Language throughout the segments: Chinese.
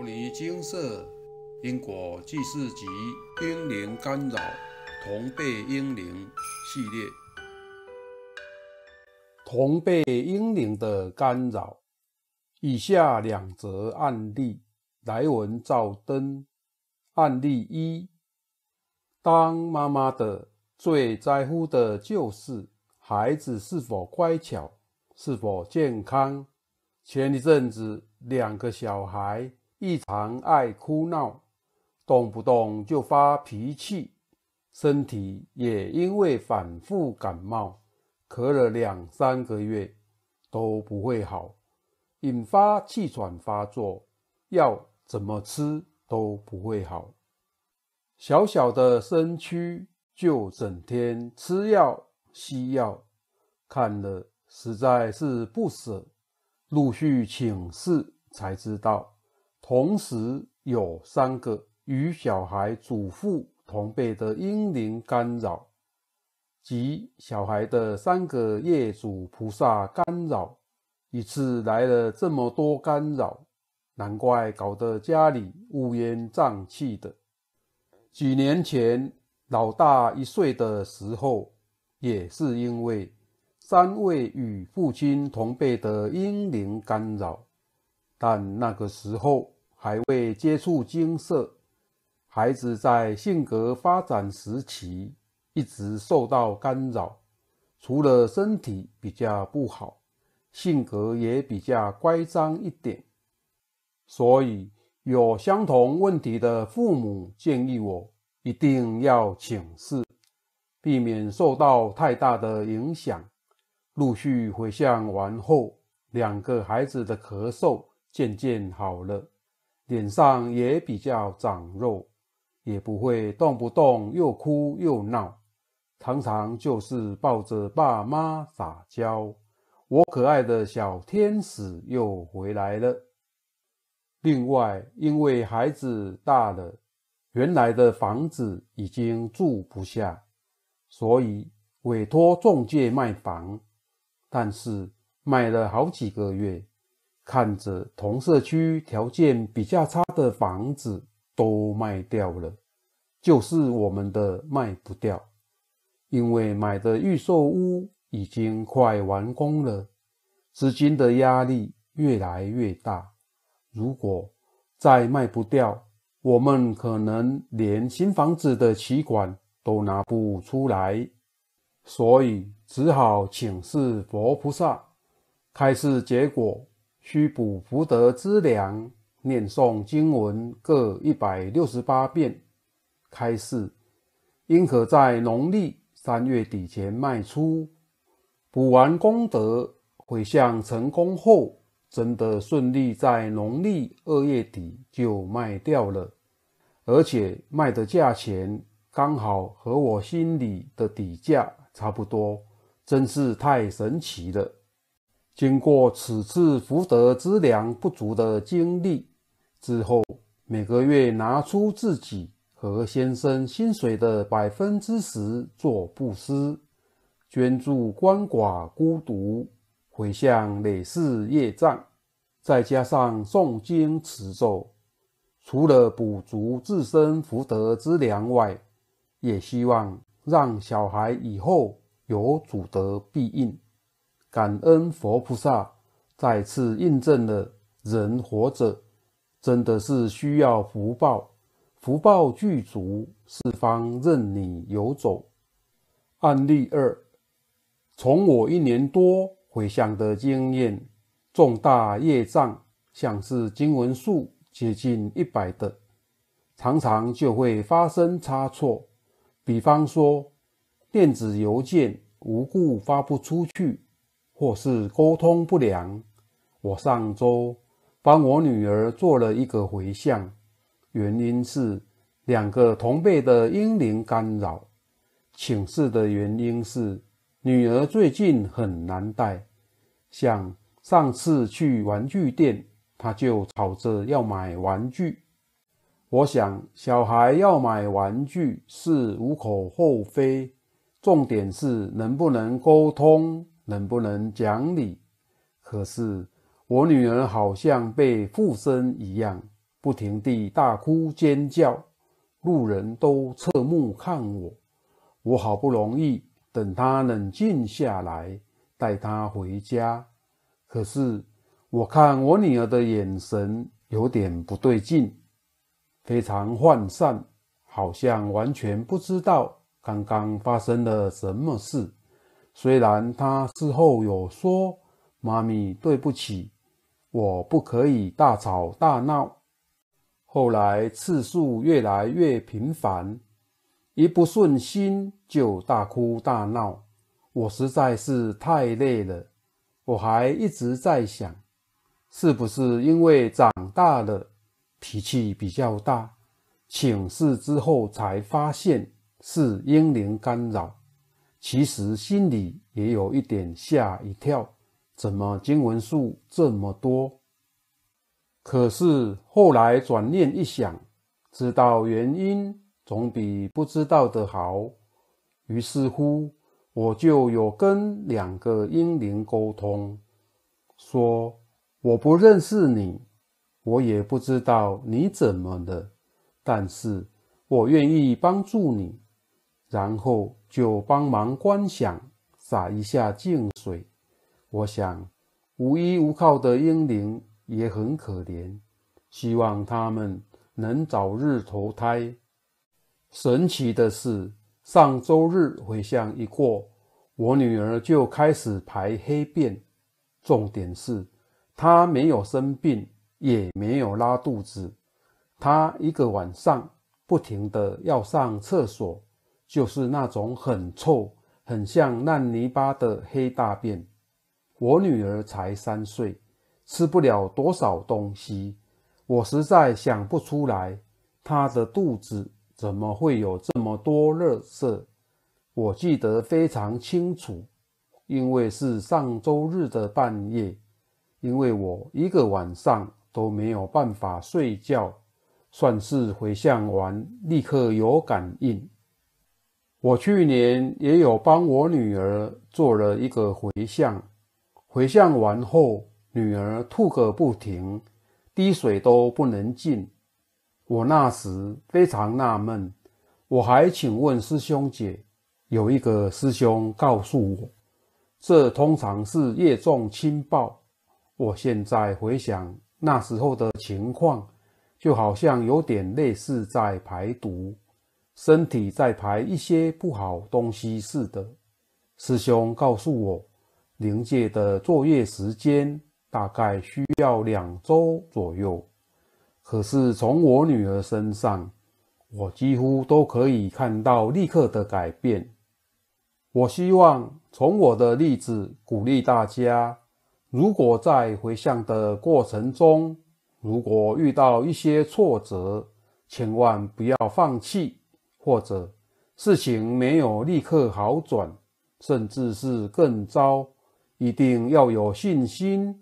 牟尼精舍因果济世集婴灵干扰同辈婴灵系列，同辈婴灵的干扰。以下两则案例来文照登。案例一：当妈妈的最在乎的就是孩子是否乖巧，是否健康。前一阵子，两个小孩异常爱哭闹，动不动就发脾气，身体也因为反复感冒，咳了两三个月都不会好，引发气喘发作，药怎么吃都不会好。小小的身躯就整天吃药吸药，看了实在是不舍。陆续请示才知道，同时有三个与小孩祖父同辈的婴灵干扰，即小孩的三个业主菩萨干扰，一次来了这么多干扰，难怪搞得家里乌烟瘴气的。几年前老大一岁的时候，也是因为。三位与父亲同辈的婴灵干扰，但那个时候还未接触金色，孩子在性格发展时期一直受到干扰，除了身体比较不好，性格也比较乖张一点。所以有相同问题的父母建议我一定要请示，避免受到太大的影响。陆续回向完后，两个孩子的咳嗽渐渐好了，脸上也比较长肉，也不会动不动又哭又闹，常常就是抱着爸妈撒娇。我可爱的小天使又回来了。另外，因为孩子大了，原来的房子已经住不下，所以委托中介卖房。但是卖了好几个月，看着同社区条件比较差的房子都卖掉了，就是我们的卖不掉，因为买的预售屋已经快完工了，资金的压力越来越大。如果再卖不掉，我们可能连新房子的期款都拿不出来。所以只好请示佛菩萨，开示结果需补福德资粮，念诵经文各一百六十八遍。开示应可在农历三月底前卖出，补完功德，回向成功后，真的顺利在农历二月底就卖掉了，而且卖的价钱刚好和我心里的底价。差不多，真是太神奇了。经过此次福德资粮不足的经历之后，每个月拿出自己和先生薪水的百分之十做布施，捐助鳏寡孤独，回向累世业障，再加上诵经持咒，除了补足自身福德资粮外，也希望。让小孩以后有祖德庇荫，感恩佛菩萨再次印证了人活着真的是需要福报，福报具足，四方任你游走。案例二，从我一年多回向的经验，重大业障像是经文数接近一百的，常常就会发生差错。比方说，电子邮件无故发不出去，或是沟通不良。我上周帮我女儿做了一个回向，原因是两个同辈的婴灵干扰。请示的原因是女儿最近很难带，像上次去玩具店，她就吵着要买玩具。我想，小孩要买玩具是无可厚非，重点是能不能沟通，能不能讲理。可是我女儿好像被附身一样，不停地大哭尖叫，路人都侧目看我。我好不容易等她冷静下来，带她回家。可是我看我女儿的眼神有点不对劲，非常涣散，好像完全不知道刚刚发生了什么事。虽然他事后有说：“妈咪，对不起，我不可以大吵大闹。”后来次数越来越频繁，一不顺心就大哭大闹。我实在是太累了，我还一直在想，是不是因为长大了，脾气比较大？请示之后才发现是英灵干扰。其实心里也有一点吓一跳，怎么经文数这么多？可是后来转念一想，知道原因总比不知道的好。于是乎，我就有跟两个婴灵沟通，说我不认识你，我也不知道你怎么了，但是我愿意帮助你。然后就帮忙观想，洒一下净水。我想，无依无靠的婴灵。也很可怜，希望他们能早日投胎。神奇的是，上周日回向一过，我女儿就开始排黑便。重点是，她没有生病，也没有拉肚子。她一个晚上不停地要上厕所，就是那种很臭、很像烂泥巴的黑大便。我女儿才三岁。吃不了多少东西，我实在想不出来，她的肚子怎么会有这么多垃圾。我记得非常清楚，因为是上周日的半夜，因为我一个晚上都没有办法睡觉，算是回向完立刻有感应。我去年也有帮我女儿做了一个回向，回向完后。女儿吐个不停，滴水都不能进。我那时非常纳闷，我还请问师兄姐，有一个师兄告诉我，这通常是业重轻报。我现在回想那时候的情况，就好像有点类似在排毒，身体在排一些不好东西似的。师兄告诉我，灵界的作业时间。大概需要两周左右，可是从我女儿身上，我几乎都可以看到立刻的改变。我希望从我的例子鼓励大家：如果在回向的过程中，如果遇到一些挫折，千万不要放弃，或者事情没有立刻好转，甚至是更糟，一定要有信心。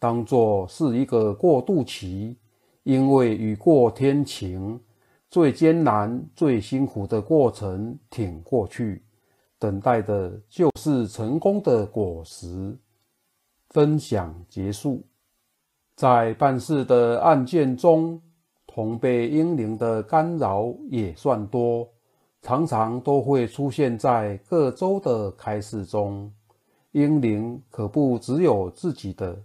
当作是一个过渡期，因为雨过天晴，最艰难、最辛苦的过程挺过去，等待的就是成功的果实。分享结束。在办事的案件中，同辈婴灵的干扰也算多，常常都会出现在各州的开示中。婴灵可不只有自己的。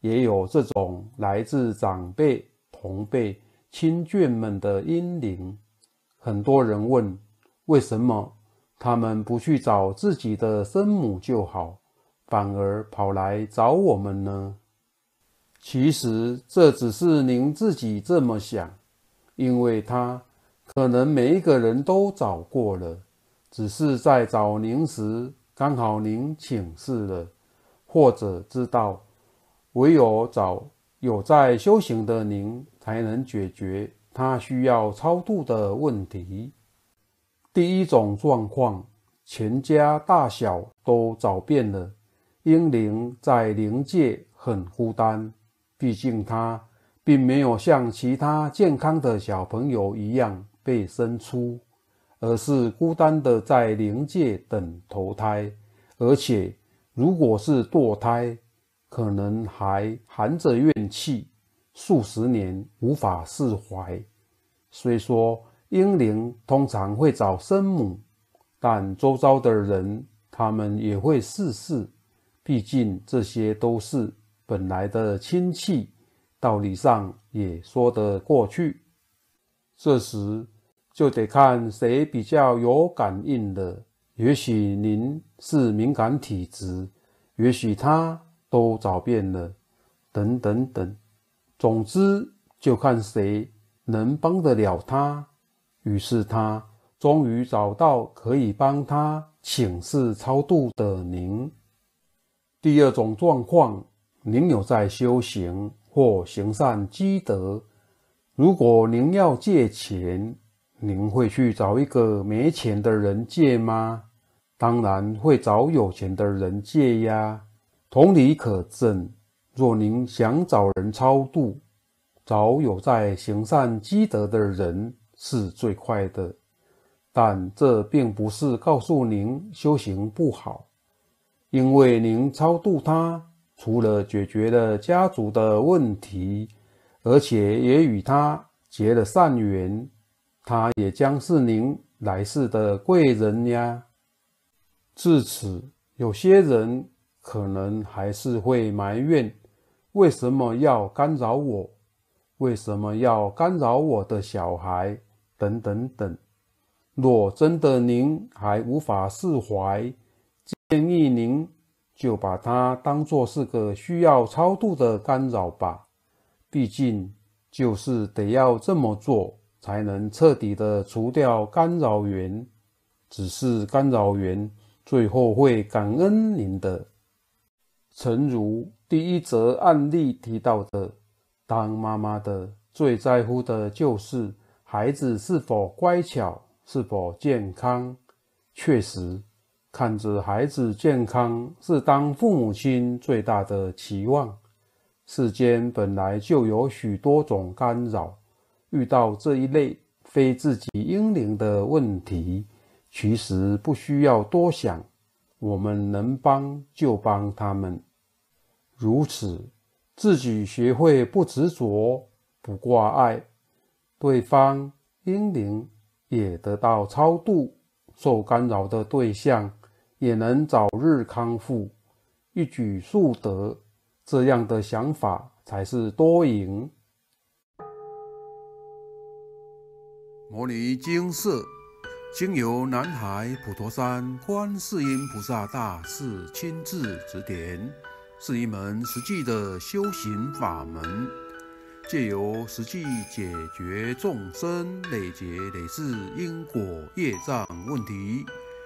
也有这种来自长辈、同辈、亲眷们的婴灵。很多人问，为什么他们不去找自己的生母就好，反而跑来找我们呢？其实这只是您自己这么想，因为他可能每一个人都找过了，只是在找您时刚好您请示了，或者知道。唯有找有在修行的您，才能解决他需要超度的问题。第一种状况，全家大小都找遍了，婴灵在灵界很孤单。毕竟他并没有像其他健康的小朋友一样被生出，而是孤单的在灵界等投胎。而且，如果是堕胎，可能还含着怨气，数十年无法释怀。虽说婴灵通常会找生母，但周遭的人他们也会试试，毕竟这些都是本来的亲戚，道理上也说得过去。这时就得看谁比较有感应了。也许您是敏感体质，也许他都找遍了，等等等。总之，就看谁能帮得了他。于是他终于找到可以帮他请示超度的您。第二种状况，您有在修行或行善积德。如果您要借钱，您会去找一个没钱的人借吗？当然会找有钱的人借呀。同理可证，若您想找人超度，找有在行善积德的人是最快的。但这并不是告诉您修行不好，因为您超度他，除了解决了家族的问题，而且也与他结了善缘，他也将是您来世的贵人呀。至此，有些人可能还是会埋怨：为什么要干扰我？为什么要干扰我的小孩？等等等。若真的您还无法释怀，建议您就把它当作是个需要超度的干扰吧。毕竟，就是得要这么做，才能彻底的除掉干扰源。只是干扰源。最后会感恩您的，诚如第一则案例提到的，当妈妈的最在乎的就是孩子是否乖巧，是否健康。确实，看着孩子健康是当父母亲最大的期望。世间本来就有许多种干扰，遇到这一类非自己婴灵的问题。其实不需要多想，我们能帮就帮他们。如此，自己学会不执着、不挂碍，对方婴灵也得到超度，受干扰的对象也能早日康复，一举数得。这样的想法才是多赢。摩尼精舍。经由南海普陀山观世音菩萨大士亲自指点，是一门实际的修行法门，借由实际解决众生累劫累世因果业障问题，